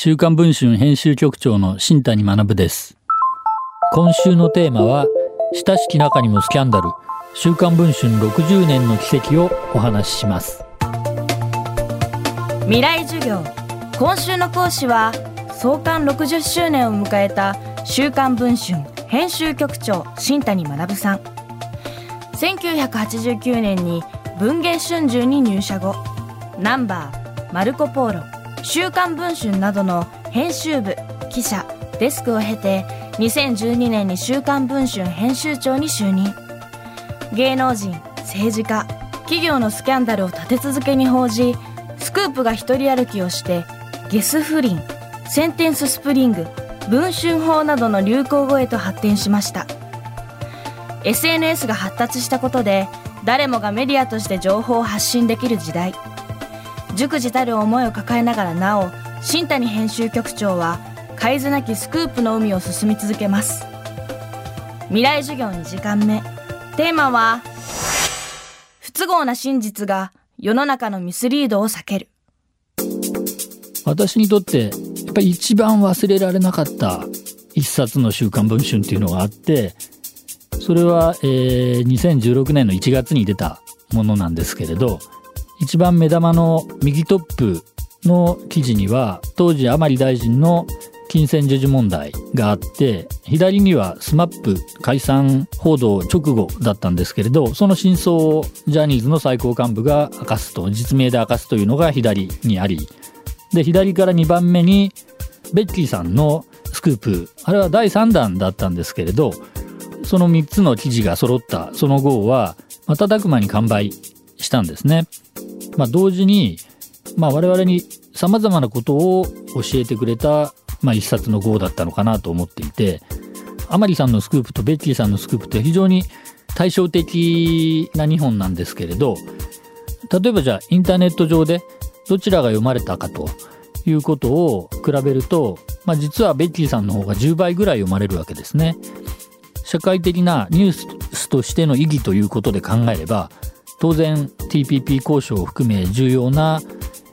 週刊文春編集局長の新谷学です。今週のテーマは親しき中にもスキャンダル。週刊文春60年の奇跡をお話しします。未来授業。今週の講師は創刊60周年を迎えた週刊文春編集局長新谷学さん。1989年に文藝春秋に入社後ナンバーマルコ・ポーロ。週刊文春などの編集部記者デスクを経て2012年に週刊文春編集長に就任。芸能人政治家企業のスキャンダルを立て続けに報じスクープが一人歩きをしてゲス不倫センテンススプリング文春砲などの流行語へと発展しました。SNS が発達したことで誰もがメディアとして情報を発信できる時代。熟知たる思いを抱えながらなお新谷編集局長は海図なきスクープの海を進み続けます。未来授業2時間目。テーマは不都合な真実が世の中のミスリードを避ける。私にとってやっぱり一番忘れられなかった一冊の週刊文春っていうのがあってそれは、えー、2016年の1月に出たものなんですけれど一番目玉の右トップの記事には当時甘利大臣の金銭授受問題があって左には SMAP 解散報道直後だったんですけれどその真相をジャニーズの最高幹部が明かすと実名で明かすというのが左にありで左から2番目にベッキーさんのスクープあれは第3弾だったんですけれどその3つの記事が揃ったその号は瞬く間に完売したんですね。まあ、同時に、まあ、我々に様々なことを教えてくれた、まあ、一冊の号だったのかなと思っていて、甘利さんのスクープとベッキーさんのスクープって非常に対照的な2本なんですけれど、例えばじゃあインターネット上でどちらが読まれたかということを比べると、まあ、実はベッキーさんの方が10倍ぐらい読まれるわけですね。社会的なニュースとしての意義ということで考えれば、当然 TPP 交渉を含め重要な、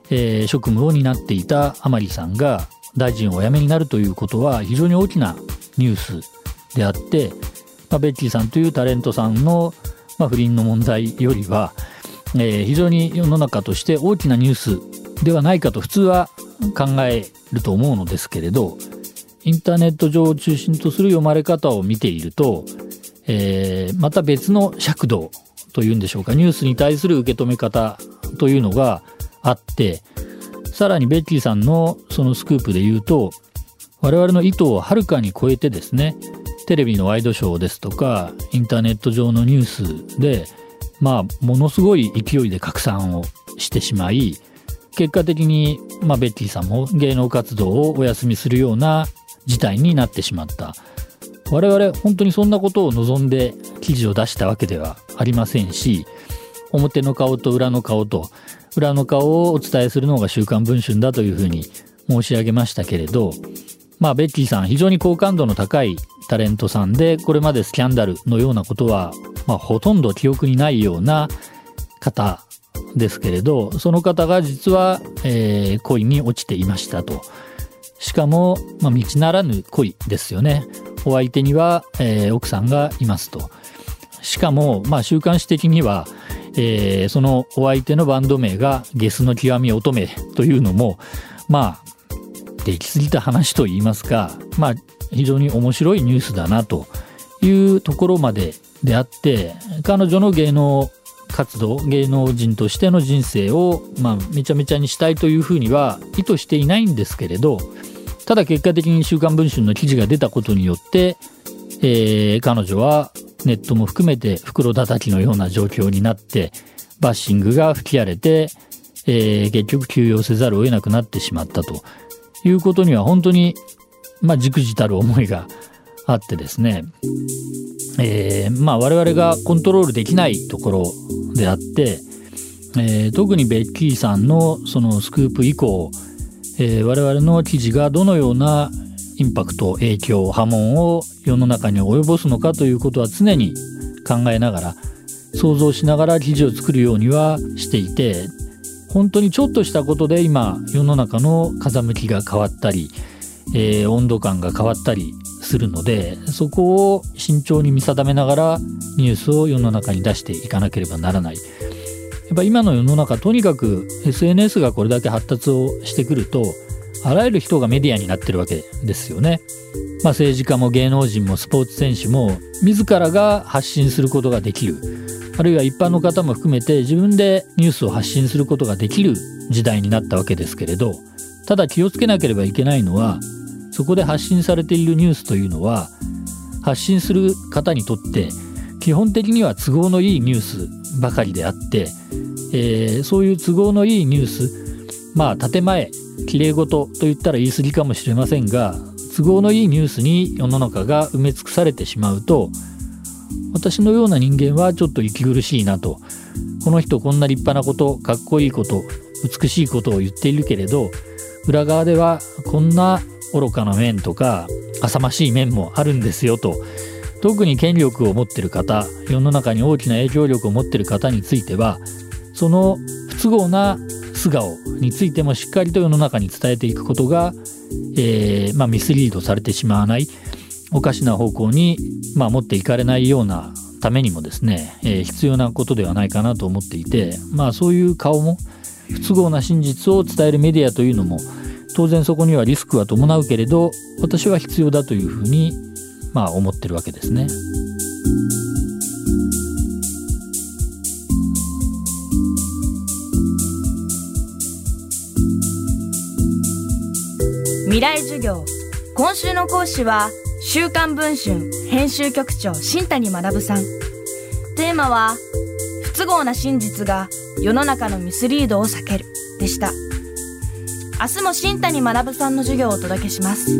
えー、職務を担っていた甘利さんが大臣をお辞めになるということは非常に大きなニュースであって、まあ、ベッキーさんというタレントさんの、まあ、不倫の問題よりは、えー、非常に世の中として大きなニュースではないかと普通は考えると思うのですけれどインターネット上を中心とする読まれ方を見ていると、えー、また別の尺度というんでしょうかニュースに対する受け止め方というのがあってさらにベッキーさんのそのスクープで言うと我々の意図をはるかに超えてですねテレビのワイドショーですとかインターネット上のニュースでまあものすごい勢いで拡散をしてしまい結果的に、まあ、ベッキーさんも芸能活動をお休みするような事態になってしまった。我々本当にそんなことを望んで記事を出したわけではありませんし表の顔と裏の顔と裏の顔をお伝えするのが「週刊文春」だというふうに申し上げましたけれどまあベッキーさん非常に好感度の高いタレントさんでこれまでスキャンダルのようなことは、まあ、ほとんど記憶にないような方ですけれどその方が実は、えー、恋に落ちていましたと。しかも、まあ、道ならぬ恋ですよね。お相手には、えー、奥さんがいますと。しかも、まあ、週刊誌的には、えー、そのお相手のバンド名がゲスの極み乙女というのも、まあ、できすぎた話と言いますか、まあ、非常に面白いニュースだなというところまでであって、彼女の芸能活動、芸能人としての人生を、まあ、めちゃめちゃにしたいというふうには意図していないんですけれど、ただ結果的に週刊文春の記事が出たことによって、えー、彼女はネットも含めて袋叩きのような状況になって、バッシングが吹き荒れて、えー、結局休養せざるを得なくなってしまったと。いうことには本当に、まあ、じくじたる思いがあってですね、えー、まあ我々がコントロールできないところであって、えー、特にベッキーさんのそのスクープ以降、えー、我々の記事がどのようなインパクト影響波紋を世の中に及ぼすのかということは常に考えながら想像しながら記事を作るようにはしていて本当にちょっとしたことで今世の中の風向きが変わったり、えー、温度感が変わったりするのでそこを慎重に見定めながらニュースを世の中に出していかなければならない。やっぱ今の世の中とにかく SNS がこれだけ発達をしてくるとあらゆる人がメディアになってるわけですよね。まあ、政治家も芸能人もスポーツ選手も自らが発信することができるあるいは一般の方も含めて自分でニュースを発信することができる時代になったわけですけれどただ気をつけなければいけないのはそこで発信されているニュースというのは発信する方にとって基本的には都合のいいニュースばかりであって、えー、そういう都合のいいニュースまあ建前きれい事と言ったら言い過ぎかもしれませんが都合のいいニュースに世の中が埋め尽くされてしまうと私のような人間はちょっと息苦しいなと。この人こんな立派なことかっこいいこと美しいことを言っているけれど裏側ではこんな愚かな面とか浅ましい面もあるんですよと。特に権力を持ってる方世の中に大きな影響力を持ってる方についてはその不都合な素顔についてもしっかりと世の中に伝えていくことが、えー、まあ、ミスリードされてしまわないおかしな方向に、まあ、持っていかれないようなためにもですね、えー、必要なことではないかなと思っていて、まあ、そういう顔も不都合な真実を伝えるメディアというのも当然そこにはリスクは伴うけれど私は必要だというふうに、まあ、思ってるわけですね。未来授業。今週の講師は週刊文春編集局長新谷学さん。テーマは不都合な真実が世の中のミスリードを避けるでした。明日も新谷学さんの授業をお届けします。